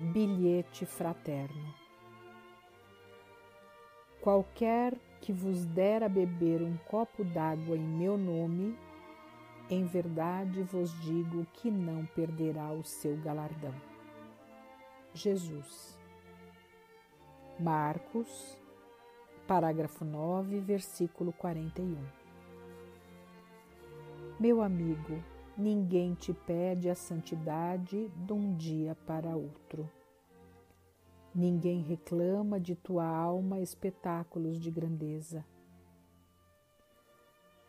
Bilhete fraterno. Qualquer que vos der a beber um copo d'água em meu nome, em verdade vos digo que não perderá o seu galardão. Jesus. Marcos, parágrafo 9, versículo 41. Meu amigo, ninguém te pede a santidade de um dia para outro. Ninguém reclama de tua alma espetáculos de grandeza.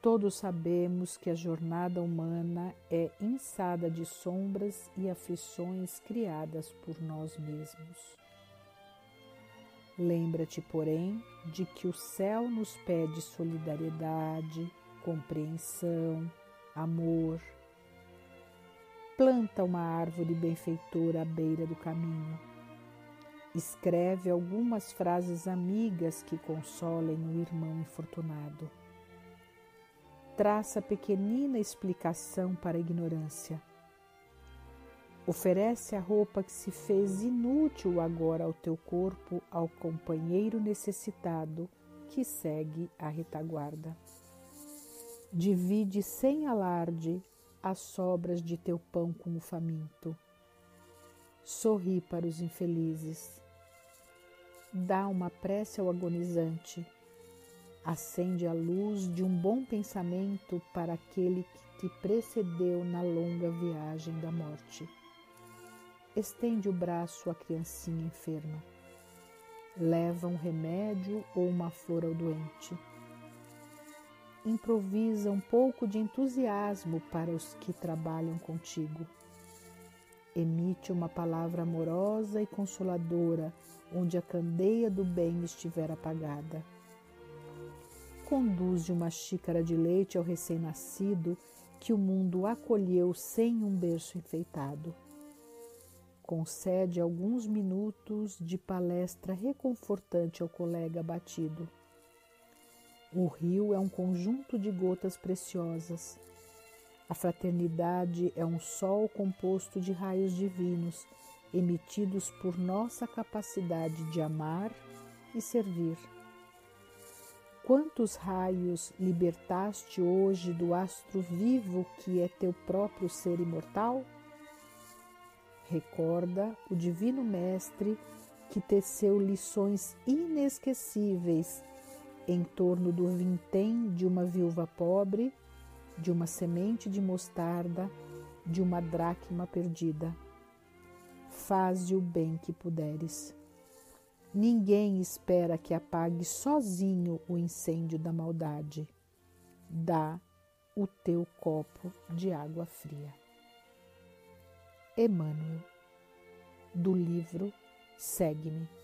Todos sabemos que a jornada humana é insada de sombras e aflições criadas por nós mesmos. Lembra-te, porém, de que o céu nos pede solidariedade, compreensão, amor. Planta uma árvore benfeitora à beira do caminho. Escreve algumas frases amigas que consolem o irmão infortunado. Traça pequenina explicação para a ignorância. Oferece a roupa que se fez inútil agora ao teu corpo ao companheiro necessitado que segue a retaguarda. Divide sem alarde as sobras de teu pão com o faminto. Sorri para os infelizes. Dá uma prece ao agonizante. Acende a luz de um bom pensamento para aquele que te precedeu na longa viagem da morte. Estende o braço à criancinha enferma. Leva um remédio ou uma flor ao doente improvisa um pouco de entusiasmo para os que trabalham contigo. Emite uma palavra amorosa e consoladora onde a candeia do bem estiver apagada. Conduze uma xícara de leite ao recém-nascido que o mundo acolheu sem um berço enfeitado. Concede alguns minutos de palestra reconfortante ao colega abatido o rio é um conjunto de gotas preciosas. A fraternidade é um sol composto de raios divinos, emitidos por nossa capacidade de amar e servir. Quantos raios libertaste hoje do astro vivo que é teu próprio ser imortal? Recorda o Divino Mestre que teceu lições inesquecíveis em torno do vintém de uma viúva pobre, de uma semente de mostarda, de uma dracma perdida. Faze o bem que puderes. Ninguém espera que apague sozinho o incêndio da maldade. Dá o teu copo de água fria. Emmanuel, do livro Segue-me.